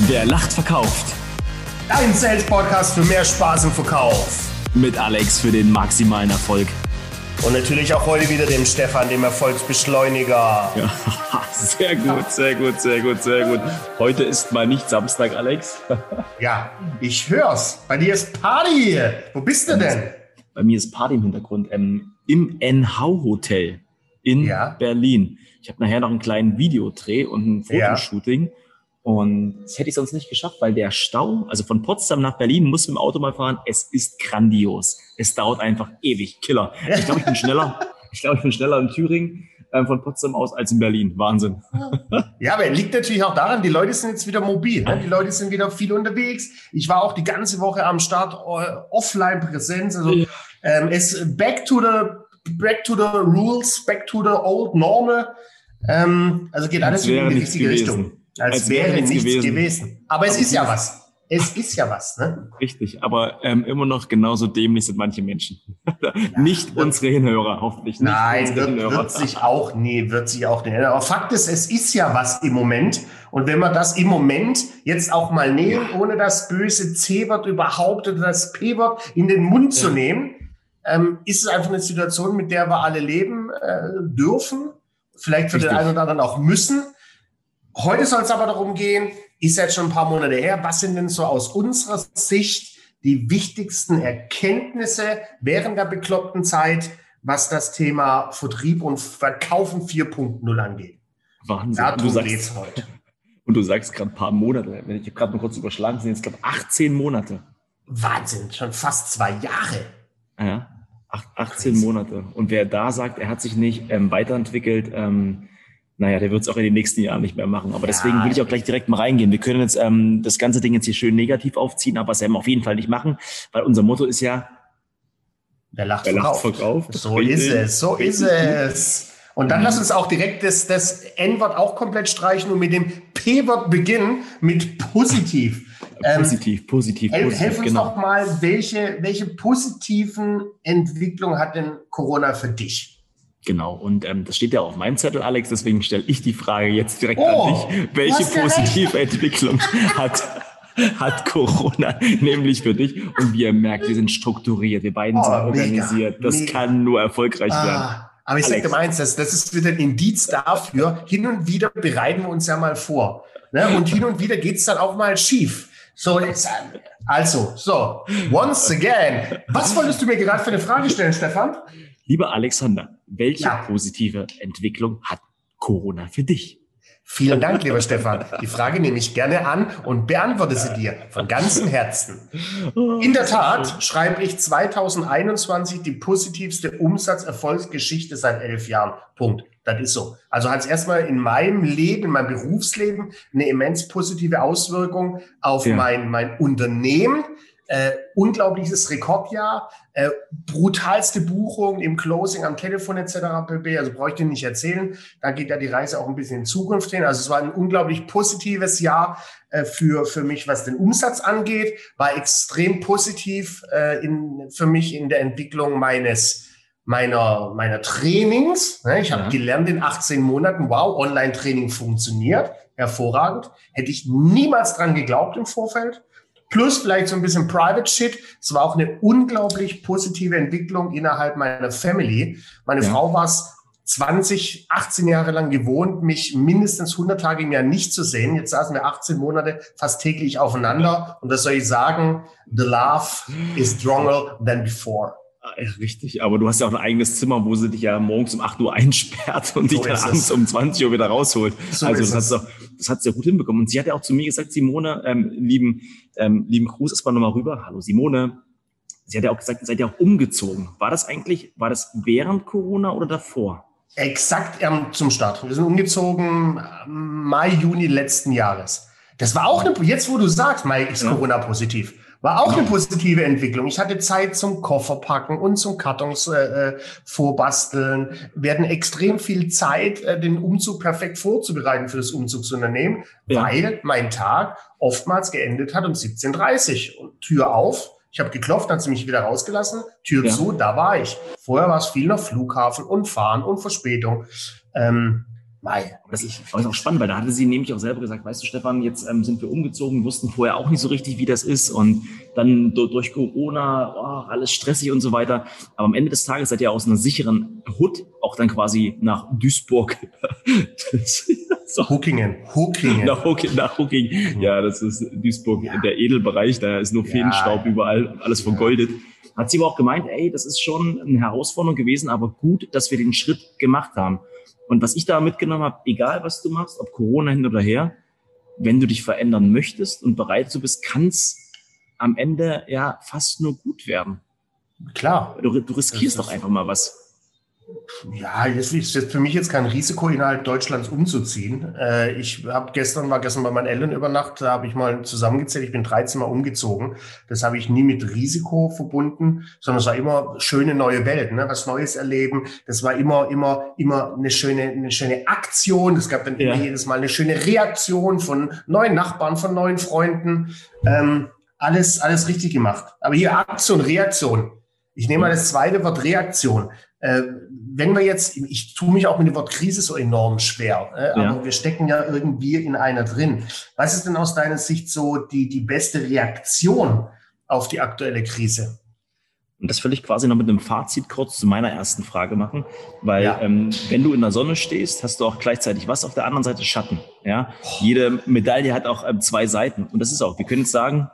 Wer lacht, verkauft. Dein Sales-Podcast für mehr Spaß im Verkauf. Mit Alex für den maximalen Erfolg. Und natürlich auch heute wieder dem Stefan, dem Erfolgsbeschleuniger. Ja, sehr gut, sehr gut, sehr gut, sehr gut. Heute ist mal nicht Samstag, Alex. Ja, ich hör's. Bei dir ist Party. Wo bist du denn? Bei mir ist Party im Hintergrund. Ähm, Im NH Hotel in Ja. Berlin. Ich habe nachher noch einen kleinen Videodreh und ein Ja. Und das hätte ich sonst nicht geschafft, weil der Stau, also von Potsdam nach Berlin, muss mit dem Auto mal fahren. Es ist grandios. Es dauert einfach ewig. Killer. Ich glaube, ich bin schneller. Ich glaube, ich bin schneller in Thüringen ähm, von Potsdam aus als in Berlin. Wahnsinn. Ja, aber liegt natürlich auch daran, die Leute sind jetzt wieder mobil. Ne? Die Leute sind wieder viel unterwegs. Ich war auch die ganze Woche am Start äh, Offline-Präsenz. Also Ja. ähm, es back to the back to the rules, back to the old normal. Ähm, also geht alles in die richtige gewesen. Richtung. Als, wäre, nichts gewesen. gewesen. Aber es Aber ist ja was. Es ist ja was, ne? Richtig, aber ähm, immer noch genauso dämlich sind manche Menschen. nicht unsere Hinhörer, hoffentlich. Nicht Nein, unsere wird, Hinhörer. wird sich auch nie, wird sich auch nicht ändern. Aber Fakt ist, es ist ja was im Moment. Und wenn wir das im Moment jetzt auch mal nehmen, ohne das böse C-Wort überhaupt oder das P-Wort in den Mund zu Ja. nehmen, ähm, ist es einfach eine Situation, mit der wir alle leben äh, dürfen. Vielleicht für den Richtig. einen oder anderen auch müssen. Heute soll es aber darum gehen, ist jetzt schon ein paar Monate her, was sind denn so aus unserer Sicht die wichtigsten Erkenntnisse während der bekloppten Zeit, was das Thema Vertrieb und Verkaufen 4.0 angeht? Wahnsinn. du Darum sagst, geht's heute. und du sagst gerade ein paar Monate. Ich habe gerade mal kurz überschlagen, sind jetzt glaube 18 Monate. Wahnsinn, schon fast zwei Jahre. Ja, Ach, 18 Crazy. Monate. Und wer da sagt, er hat sich nicht ähm, weiterentwickelt, ähm, naja, der wird es auch in den nächsten Jahren nicht mehr machen. Aber Ja. deswegen will ich auch gleich direkt mal reingehen. Wir können jetzt ähm, das ganze Ding jetzt hier schön negativ aufziehen, aber es werden wir auf jeden Fall nicht machen, weil unser Motto ist ja, Wer lacht, Wer lacht, verkauft. So ist es, so ist es. Und dann lass uns auch direkt das, das N-Wort auch komplett streichen und mit dem P-Wort beginnen, mit positiv. Ähm, positiv, positiv, Helf, positiv, helf uns genau. doch mal, welche, welche positiven Entwicklungen hat denn Corona für dich? Genau, und ähm, das steht ja auf meinem Zettel, Alex, deswegen stelle ich die Frage jetzt direkt Oh, an dich. Welche positive Entwicklung hat, hat Corona nämlich für dich? Und wie ihr merkt, wir sind strukturiert, wir beiden Oh, sind mega, organisiert. Das mega. kann nur erfolgreich werden. Ah, aber ich sage dir mal eins, das, das ist wieder ein Indiz dafür, hin und wieder bereiten wir uns ja mal vor. Ne? Und hin und wieder geht's dann auch mal schief. So, jetzt, also, so, once again. Was wolltest du mir gerade für eine Frage stellen, Stefan? Lieber Alexander, welche Ja. positive Entwicklung hat Corona für dich? Vielen Dank, lieber Stefan. Die Frage nehme ich gerne an und beantworte sie dir von ganzem Herzen. In der Tat schreibe ich 2021 die positivste Umsatzerfolgsgeschichte seit elf Jahren. Punkt. Das ist so. Also hat es erstmal in meinem Leben, in meinem Berufsleben eine immens positive Auswirkung auf Ja. mein, mein Unternehmen. Äh, unglaubliches Rekordjahr, äh, brutalste Buchung im Closing, am Telefon etc. pp. Also brauche ich dir nicht erzählen. Da geht ja die Reise auch ein bisschen in Zukunft hin. Also es war ein unglaublich positives Jahr äh, für, für mich, was den Umsatz angeht. War extrem positiv äh, in, für mich in der Entwicklung meines meiner, meiner Trainings. Ne, Ich habe Ja. gelernt in 18 Monaten, wow, Online-Training funktioniert. Hervorragend. Hätte ich niemals dran geglaubt im Vorfeld. Plus vielleicht so ein bisschen Private Shit. Es war auch eine unglaublich positive Entwicklung innerhalb meiner Family. Meine Ja. Frau war es 20, 18 Jahre lang gewohnt, mich mindestens 100 Tage im Jahr nicht zu sehen. Jetzt saßen wir 18 Monate fast täglich aufeinander. Und das soll ich sagen, the love is stronger than before. Ja, Richtig, aber du hast ja auch ein eigenes Zimmer, wo sie dich ja morgens um 8 Uhr einsperrt und So dich dann ist es. abends um 20 Uhr wieder rausholt. So also das, hat sie, das hat sie ja gut hinbekommen. Und sie hat ja auch zu mir gesagt, Simone, ähm, lieben, ähm, lieben Gruß erstmal nochmal rüber. Hallo Simone. Sie hat ja auch gesagt, ihr seid ja auch umgezogen. War das eigentlich, war das während Corona oder davor? Exakt ähm, zum Start. Wir sind umgezogen ähm, Mai, Juni letzten Jahres. Das war auch eine, jetzt wo du sagst, Mai ist Ja. Corona positiv. War auch eine positive Entwicklung. Ich hatte Zeit zum Kofferpacken und zum Kartons äh, äh, vorbasteln. Wir hatten extrem viel Zeit, äh, den Umzug perfekt vorzubereiten für das Umzugsunternehmen, Ja. weil mein Tag oftmals geendet hat um 17.30 Uhr. Und Tür auf, ich habe geklopft, dann hat sie mich wieder rausgelassen, Tür Ja. zu, da war ich. Vorher war es viel noch Flughafen und Fahren und Verspätung. Ähm, Mei. Das ist, das ist auch spannend, weil da hatte sie nämlich auch selber gesagt, weißt du, Stefan, jetzt ähm, sind wir umgezogen, wussten vorher auch nicht so richtig, wie das ist und dann durch Corona, oh, alles stressig und so weiter. Aber am Ende des Tages seid ihr aus einer sicheren Hut auch dann quasi nach Duisburg. so. Huckingen. Huckingen. Nach, Huck, nach Huckingen. Ja, das ist Duisburg, ja. der Edelbereich, da ist nur Feenstaub ja. überall, alles vergoldet. Hat sie aber auch gemeint, ey, das ist schon eine Herausforderung gewesen, aber gut, dass wir den Schritt gemacht haben. Und was ich da mitgenommen habe, egal was du machst, ob Corona hin oder her, wenn du dich verändern möchtest und bereit zu bist, kann es am Ende ja fast nur gut werden. Klar. Du, du riskierst doch einfach mal was. Ja, jetzt ist jetzt für mich jetzt kein Risiko, innerhalb Deutschlands umzuziehen. Äh, ich habe gestern, war gestern bei meinen Eltern über Nacht, da habe ich mal zusammengezählt, ich bin 13 Mal umgezogen. Das habe ich nie mit Risiko verbunden, sondern es war immer schöne neue Welt, ne? was Neues erleben. Das war immer, immer, immer eine schöne, eine schöne Aktion. Es gab dann ja. immer jedes Mal eine schöne Reaktion von neuen Nachbarn, von neuen Freunden. Ähm, alles, alles richtig gemacht. Aber hier Aktion, Reaktion. Ich nehme mal das zweite Wort Reaktion. Äh, wenn wir jetzt, ich tue mich auch mit dem Wort Krise so enorm schwer, äh, aber ja. wir stecken ja irgendwie in einer drin. Was ist denn aus deiner Sicht so die, die beste Reaktion auf die aktuelle Krise? Und das will ich quasi noch mit einem Fazit kurz zu meiner ersten Frage machen, weil ja. ähm, wenn du in der Sonne stehst, hast du auch gleichzeitig was auf der anderen Seite Schatten. Ja, jede Medaille hat auch ähm, zwei Seiten und das ist auch. Wir können jetzt sagen,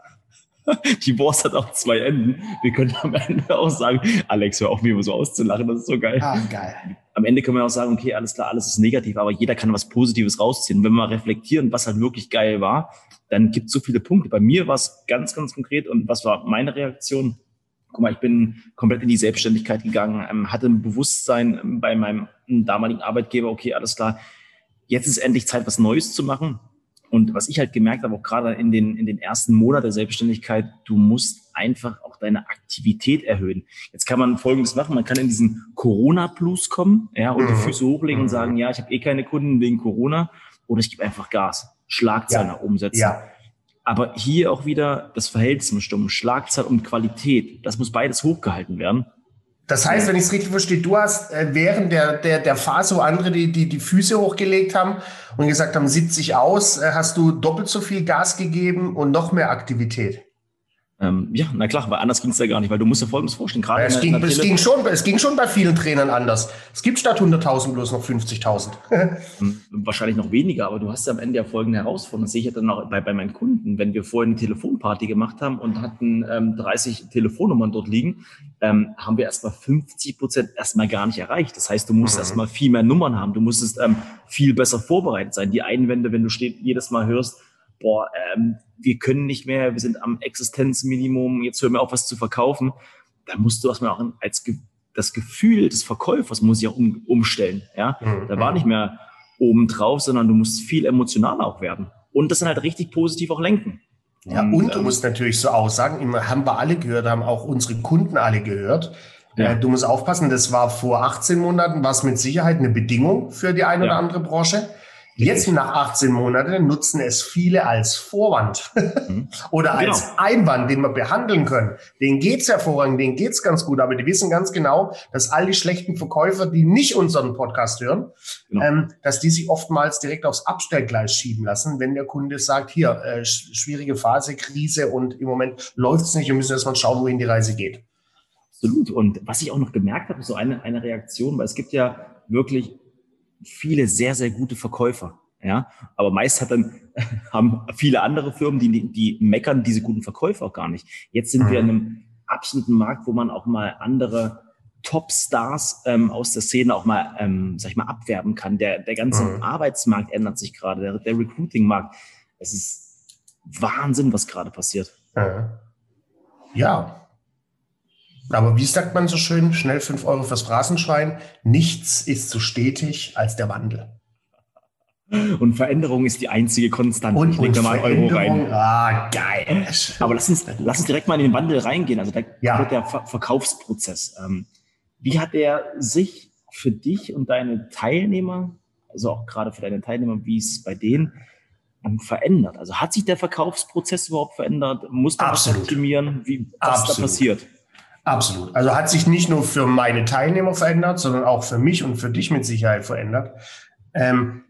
die Wurst hat auch zwei Enden. Wir können am Ende auch sagen, Alex, hör auf, mir immer so auszulachen, das ist so geil. Ah, geil. Am Ende können wir auch sagen, okay, alles klar, alles ist negativ, aber jeder kann was Positives rausziehen. Und wenn wir mal reflektieren, was halt wirklich geil war, dann gibt es so viele Punkte. Bei mir war es ganz, ganz konkret und was war meine Reaktion? Guck mal, ich bin komplett in die Selbstständigkeit gegangen, ähm, hatte ein Bewusstsein bei meinem damaligen Arbeitgeber, okay, alles klar, jetzt ist endlich Zeit, was Neues zu machen und was ich halt gemerkt habe, auch gerade in den, in den ersten Monaten der Selbstständigkeit, du musst einfach auch deine Aktivität erhöhen. Jetzt kann man Folgendes machen, man kann in diesen Corona-Plus kommen ja, und die mhm. Füße hochlegen und mhm. sagen, ja, ich habe eh keine Kunden wegen Corona oder ich gebe einfach Gas, Schlagzeilen ja. umsetzen. Ja. Aber hier auch wieder das Verhältnis stimmen, Schlagzahl und Qualität, das muss beides hochgehalten werden. Das heißt, wenn ich es richtig verstehe, du hast äh, während der, der, der Phase, wo andere die, die, die Füße hochgelegt haben und gesagt haben, sieht sich aus, äh, hast du doppelt so viel Gas gegeben und noch mehr Aktivität. Ähm, ja, na klar, weil anders ging es ja gar nicht, weil du musst dir Folgendes vorstellen. Gerade ja, es, ging, es, ging schon, es ging schon bei vielen Trainern anders. Es gibt statt 100.000 bloß noch 50.000. Hm, wahrscheinlich noch weniger, aber du hast ja am Ende ja folgende Herausforderung. Das sehe ich ja dann auch bei, bei meinen Kunden. Wenn wir vorhin eine Telefonparty gemacht haben und hatten ähm, 30 Telefonnummern dort liegen, ähm, haben wir erstmal 50 Prozent erstmal gar nicht erreicht. Das heißt, du musst mhm. erstmal viel mehr Nummern haben. Du musstest ähm, viel besser vorbereitet sein. Die Einwände, wenn du steht, jedes Mal hörst, boah, ähm, wir können nicht mehr, wir sind am Existenzminimum, jetzt hören wir auf, was zu verkaufen, da musst du erstmal auch als das Gefühl des Verkäufers muss ich auch um, umstellen. Ja, mhm. da war nicht mehr oben drauf, sondern du musst viel emotionaler auch werden und das dann halt richtig positiv auch lenken. Ja, und, und du ähm, musst natürlich so aussagen, haben wir alle gehört, haben auch unsere Kunden alle gehört. Ja. Äh, du musst aufpassen, das war vor 18 Monaten, war es mit Sicherheit eine Bedingung für die eine ja. oder andere Branche. Jetzt nach 18 Monaten nutzen es viele als Vorwand mhm. oder genau. als Einwand, den wir behandeln können. Den geht's hervorragend, denen geht's ganz gut, aber die wissen ganz genau, dass all die schlechten Verkäufer, die nicht unseren Podcast hören, genau. ähm, dass die sich oftmals direkt aufs Abstellgleis schieben lassen, wenn der Kunde sagt, hier, äh, schwierige Phase, Krise und im Moment läuft's nicht, wir müssen erstmal schauen, wohin die Reise geht. Absolut. Und was ich auch noch gemerkt habe, so eine, eine Reaktion, weil es gibt ja wirklich viele sehr, sehr gute Verkäufer. Ja, aber meist hat dann, haben viele andere Firmen, die, die meckern diese guten Verkäufer auch gar nicht. Jetzt sind wir in einem absoluten Markt, wo man auch mal andere Top-Stars ähm, aus der Szene auch mal, ähm, sag ich mal, abwerben kann. Der, der ganze mhm. Arbeitsmarkt ändert sich gerade, der, der Recruiting-Markt. Es ist Wahnsinn, was gerade passiert. Ja, aber wie sagt man so schön, schnell fünf Euro fürs Phrasenschwein, nichts ist so stetig als der Wandel. Und Veränderung ist die einzige Konstante. Und, ich lege da mal Euro rein. Ah, geil. Aber lass uns, lass uns direkt mal in den Wandel reingehen. Also da ja. wird der Ver Verkaufsprozess. Ähm, wie hat der sich für dich und deine Teilnehmer, also auch gerade für deine Teilnehmer, wie es bei denen ähm, verändert? Also hat sich der Verkaufsprozess überhaupt verändert? Muss man Absolut. was optimieren? Wie, was Absolut. da passiert? Absolut. Also hat sich nicht nur für meine Teilnehmer verändert, sondern auch für mich und für dich mit Sicherheit verändert. Ähm,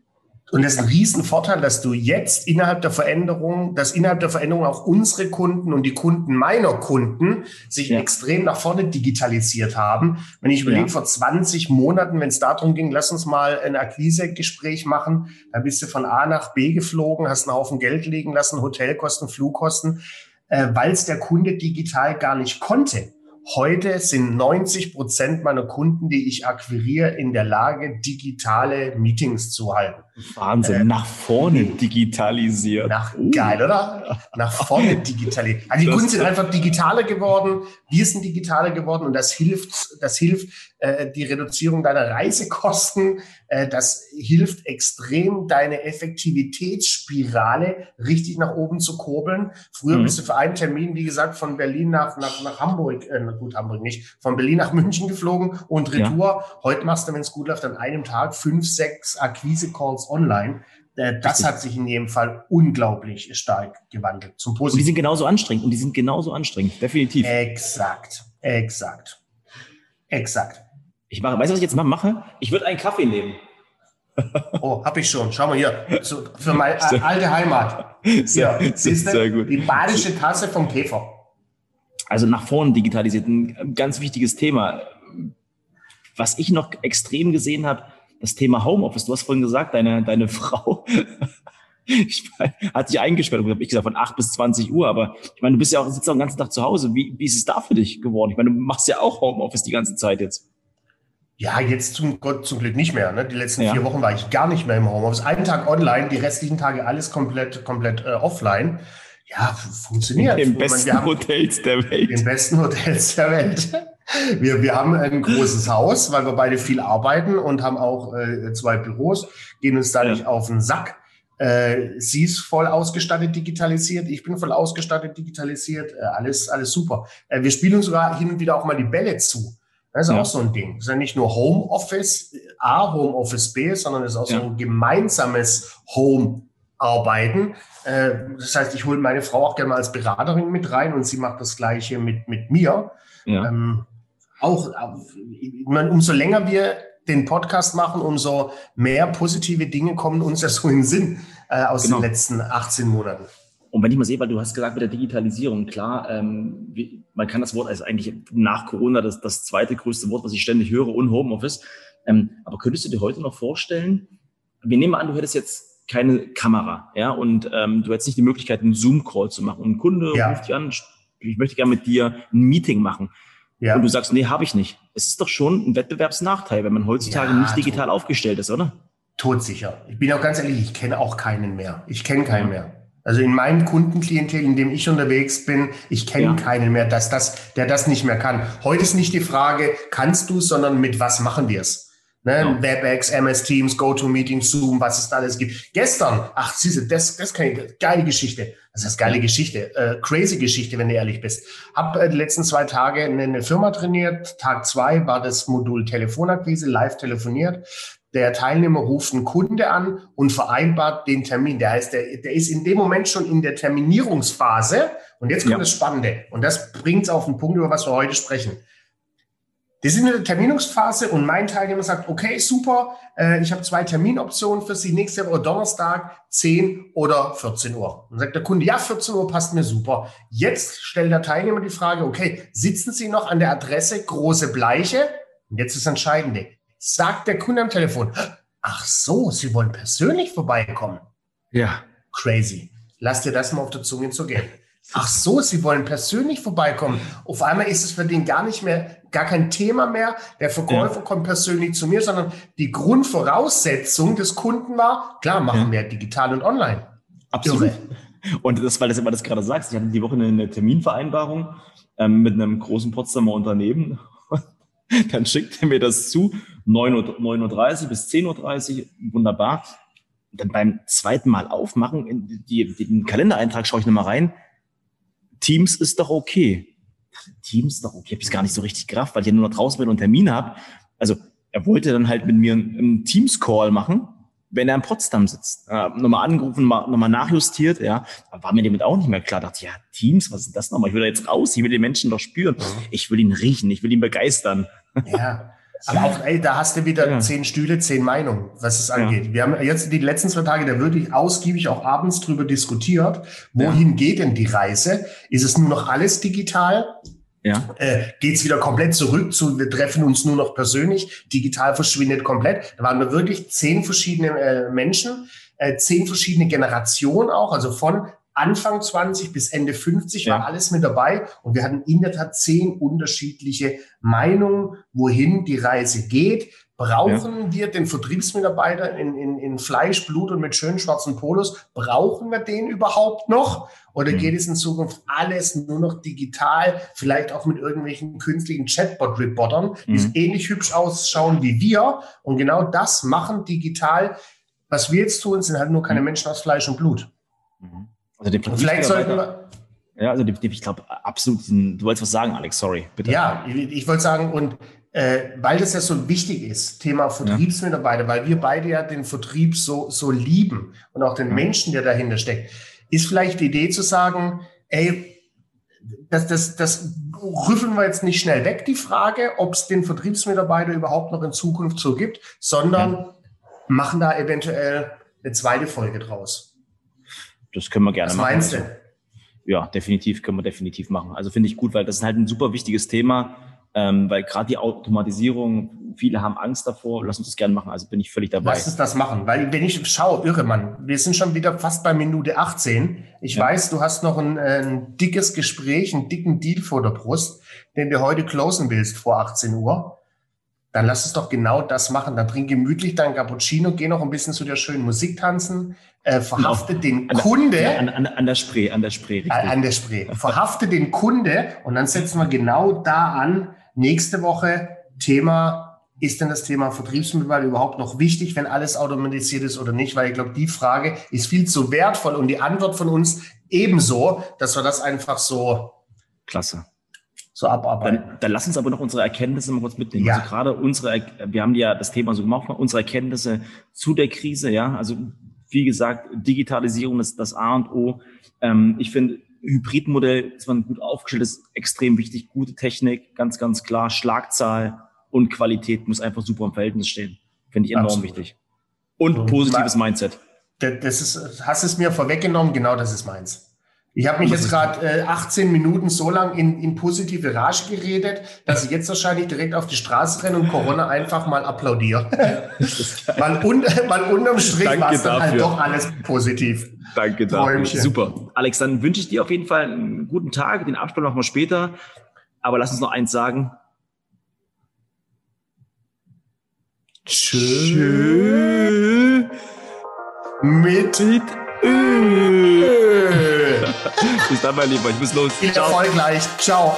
und das ist ein Riesenvorteil, dass du jetzt innerhalb der Veränderung, dass innerhalb der Veränderung auch unsere Kunden und die Kunden meiner Kunden sich ja. extrem nach vorne digitalisiert haben. Wenn ich überlege, ja. vor 20 Monaten, wenn es darum ging, lass uns mal ein Akquise-Gespräch machen, da bist du von A nach B geflogen, hast einen Haufen Geld liegen lassen, Hotelkosten, Flugkosten, äh, weil es der Kunde digital gar nicht konnte. Heute sind 90 Prozent meiner Kunden, die ich akquiriere, in der Lage, digitale Meetings zu halten. Wahnsinn, äh, nach vorne digitalisiert. Nach, uh. Geil, oder? Nach vorne digitalisiert. Also die das Kunden sind einfach digitaler geworden, wir sind digitaler geworden und das hilft, das hilft äh, die Reduzierung deiner Reisekosten. Äh, das hilft extrem, deine Effektivitätsspirale richtig nach oben zu kurbeln. Früher mhm. bist du für einen Termin, wie gesagt, von Berlin nach, nach, nach Hamburg, äh, gut, Hamburg nicht, von Berlin nach München geflogen und Retour. Ja. Heute machst du, wenn es gut läuft, an einem Tag fünf, sechs Akquise-Calls online. Äh, das Richtig. hat sich in jedem Fall unglaublich stark gewandelt. Zum Positiven. Und die sind genauso anstrengend. Und die sind genauso anstrengend. Definitiv. Exakt. Exakt. Exakt. Ich mache, weißt du, was ich jetzt mal mache? Ich würde einen Kaffee nehmen. Oh, hab ich schon. Schau mal hier. So, für meine alte Heimat. Sehr, hier, sehr, sehr gut. Die badische Tasse vom Käfer. Also nach vorne digitalisiert. Ein ganz wichtiges Thema. Was ich noch extrem gesehen habe, das Thema Homeoffice. Du hast vorhin gesagt, deine, deine Frau ich meine, hat sich eingesperrt. Ich gesagt, von 8 bis 20 Uhr. Aber ich meine, du bist ja auch, sitzt auch den ganzen Tag zu Hause. Wie, wie ist es da für dich geworden? Ich meine, du machst ja auch Homeoffice die ganze Zeit jetzt. Ja, jetzt zum Gott zum Glück nicht mehr. Ne? Die letzten ja. vier Wochen war ich gar nicht mehr im Homeoffice. Einen Tag online, die restlichen Tage alles komplett, komplett äh, offline. Ja, funktioniert. In den besten meine, Hotels der Welt. In den besten Hotels der Welt. Wir, wir haben ein großes Haus, weil wir beide viel arbeiten und haben auch äh, zwei Büros, gehen uns da ja. nicht auf den Sack. Äh, sie ist voll ausgestattet, digitalisiert. Ich bin voll ausgestattet, digitalisiert. Äh, alles, alles super. Äh, wir spielen sogar hin und wieder auch mal die Bälle zu. Das ist ja. auch so ein Ding. Das ist ja nicht nur Homeoffice A, Homeoffice B, sondern es ist auch ja. so ein gemeinsames Home-Arbeiten. Äh, das heißt, ich hole meine Frau auch gerne mal als Beraterin mit rein und sie macht das Gleiche mit, mit mir. Ja. Ähm, auch, ich meine, umso länger wir den Podcast machen, umso mehr positive Dinge kommen uns ja so in den Sinn äh, aus genau. den letzten 18 Monaten. Und wenn ich mal sehe, weil du hast gesagt mit der Digitalisierung, klar, ähm, wie, man kann das Wort als eigentlich nach Corona das, das zweite größte Wort, was ich ständig höre, und Homeoffice. Ähm, aber könntest du dir heute noch vorstellen, wir nehmen an, du hättest jetzt keine Kamera, ja, und ähm, du hättest nicht die Möglichkeit, einen Zoom-Call zu machen. Und ein Kunde ja. ruft dich an, ich möchte gerne mit dir ein Meeting machen. Ja. Und du sagst, nee, habe ich nicht. Es ist doch schon ein Wettbewerbsnachteil, wenn man heutzutage ja, nicht digital tot, aufgestellt ist, oder? Todsicher. Ich bin auch ganz ehrlich, ich kenne auch keinen mehr. Ich kenne keinen mehr. Also in meinem Kundenklientel, in dem ich unterwegs bin, ich kenne ja. keinen mehr, dass das, der das nicht mehr kann. Heute ist nicht die Frage, kannst du, sondern mit was machen wir es? Ne? Ja. WebEx, MS Teams, GoToMeeting, Zoom, was es da alles gibt. Gestern, ach, siehste, das, das kann ich, geile Geschichte. Das ist geile Geschichte, äh, crazy Geschichte, wenn du ehrlich bist. Hab äh, die letzten zwei Tage eine, eine Firma trainiert. Tag zwei war das Modul Telefonakquise, live telefoniert der Teilnehmer ruft einen Kunde an und vereinbart den Termin. Der heißt, der, der ist in dem Moment schon in der Terminierungsphase. Und jetzt kommt ja. das Spannende. Und das bringt es auf den Punkt, über was wir heute sprechen. Die sind in der Terminungsphase und mein Teilnehmer sagt, okay, super, äh, ich habe zwei Terminoptionen für Sie, nächste Woche Donnerstag, 10 oder 14 Uhr. Und sagt der Kunde, ja, 14 Uhr passt mir super. Jetzt stellt der Teilnehmer die Frage, okay, sitzen Sie noch an der Adresse Große Bleiche? Und jetzt ist das Entscheidende sagt der Kunde am Telefon, ach so, Sie wollen persönlich vorbeikommen. Ja. Crazy. Lass dir das mal auf der Zunge zu gehen. Ach so, Sie wollen persönlich vorbeikommen. Auf einmal ist es für den gar nicht mehr, gar kein Thema mehr. Der Verkäufer ja. kommt persönlich zu mir, sondern die Grundvoraussetzung des Kunden war, klar, machen ja. wir digital und online. Absolut. Irre. Und das, weil du immer das gerade sagst, ich hatte die Woche eine Terminvereinbarung ähm, mit einem großen Potsdamer Unternehmen Dann schickt er mir das zu, 9.30 Uhr, bis 10.30 Uhr, wunderbar. Und dann beim zweiten Mal aufmachen, in die, den Kalendereintrag schaue ich nochmal rein. Teams ist doch okay. Teams ist doch okay. Ich habe es gar nicht so richtig gerafft, weil ich ja nur noch draußen bin und Termine habe. Also er wollte dann halt mit mir einen Teams-Call machen, wenn er in Potsdam sitzt. Äh, nochmal angerufen, nochmal nachjustiert, ja. War mir damit auch nicht mehr klar. dachte, ja, Teams, was ist das nochmal? Ich will da jetzt raus, ich will den Menschen doch spüren. Ich will ihn riechen, ich will ihn begeistern. Ja, Aber auch, ey, da hast du wieder ja. zehn Stühle, zehn Meinungen, was es angeht. Ja. Wir haben jetzt die letzten zwei Tage da wirklich ausgiebig auch abends drüber diskutiert. Wohin ja. geht denn die Reise? Ist es nur noch alles digital? Ja. Äh, Geht es wieder komplett zurück zu, wir treffen uns nur noch persönlich, digital verschwindet komplett. Da waren wir wirklich zehn verschiedene äh, Menschen, äh, zehn verschiedene Generationen auch, also von Anfang 20 bis Ende 50 ja. war alles mit dabei und wir hatten in der Tat zehn unterschiedliche Meinungen, wohin die Reise geht. Brauchen ja. wir den Vertriebsmitarbeiter in, in, in Fleisch, Blut und mit schönen schwarzen Polos? Brauchen wir den überhaupt noch? Oder mhm. geht es in Zukunft alles nur noch digital, vielleicht auch mit irgendwelchen künstlichen Chatbot-Reportern, die mhm. ähnlich hübsch ausschauen wie wir? Und genau das machen digital. Was wir jetzt tun, sind halt nur keine mhm. Menschen aus Fleisch und Blut. Mhm. Also den vielleicht sollten wir. Ja, also ich glaube absolut. Du wolltest was sagen, Alex. Sorry, bitte. Ja, ich, ich wollte sagen und äh, weil das ja so wichtig ist, Thema Vertriebsmitarbeiter, ja. weil wir beide ja den Vertrieb so so lieben und auch den ja. Menschen, der dahinter steckt, ist vielleicht die Idee zu sagen, ey, das, das, das rüffeln wir jetzt nicht schnell weg, die Frage, ob es den Vertriebsmitarbeiter überhaupt noch in Zukunft so gibt, sondern ja. machen da eventuell eine zweite Folge draus das können wir gerne Was machen. Was meinst du? Also, ja, definitiv, können wir definitiv machen. Also finde ich gut, weil das ist halt ein super wichtiges Thema, ähm, weil gerade die Automatisierung, viele haben Angst davor. Lass uns das gerne machen. Also bin ich völlig dabei. Lass uns das machen, weil wenn ich schaue, irre Mann, wir sind schon wieder fast bei Minute 18. Ich ja. weiß, du hast noch ein, ein dickes Gespräch, einen dicken Deal vor der Brust, den du heute closen willst vor 18 Uhr dann lass es doch genau das machen. Dann trink gemütlich dein Cappuccino, geh noch ein bisschen zu der schönen Musik tanzen, äh, verhafte den an Kunde. Der, an, an, an, der Spree, an der Spree. Richtig. An der Spree. Verhafte den Kunde und dann setzen wir genau da an. Nächste Woche Thema, ist denn das Thema Vertriebsmittel überhaupt noch wichtig, wenn alles automatisiert ist oder nicht? Weil ich glaube, die Frage ist viel zu wertvoll und die Antwort von uns ebenso, dass wir das einfach so Klasse so abarbeiten. Dann, dann lass uns aber noch unsere Erkenntnisse mal kurz mitnehmen. Ja. Also gerade unsere, wir haben ja das Thema so gemacht, unsere Erkenntnisse zu der Krise, ja. Also wie gesagt, Digitalisierung ist das A und O. Ähm, ich finde, Hybridmodell, dass man gut aufgestellt ist, extrem wichtig. Gute Technik, ganz, ganz klar. Schlagzahl und Qualität muss einfach super im Verhältnis stehen. Finde ich enorm Absolut. wichtig. Und positives Mindset. Das ist, hast es mir vorweggenommen, genau das ist meins. Ich habe mich jetzt gerade äh, 18 Minuten so lang in, in positive Rage geredet, dass ich jetzt wahrscheinlich direkt auf die Straße renne und Corona einfach mal applaudiere. weil, un, weil unterm Strich war es dann halt doch alles positiv. Danke dafür. Super. Alex, dann wünsche ich dir auf jeden Fall einen guten Tag. Den Abspann machen wir später. Aber lass uns noch eins sagen. Tschö. Mit, mit. Bis dann, mein Lieber. Ich muss los. Viel Erfolg gleich. Ciao.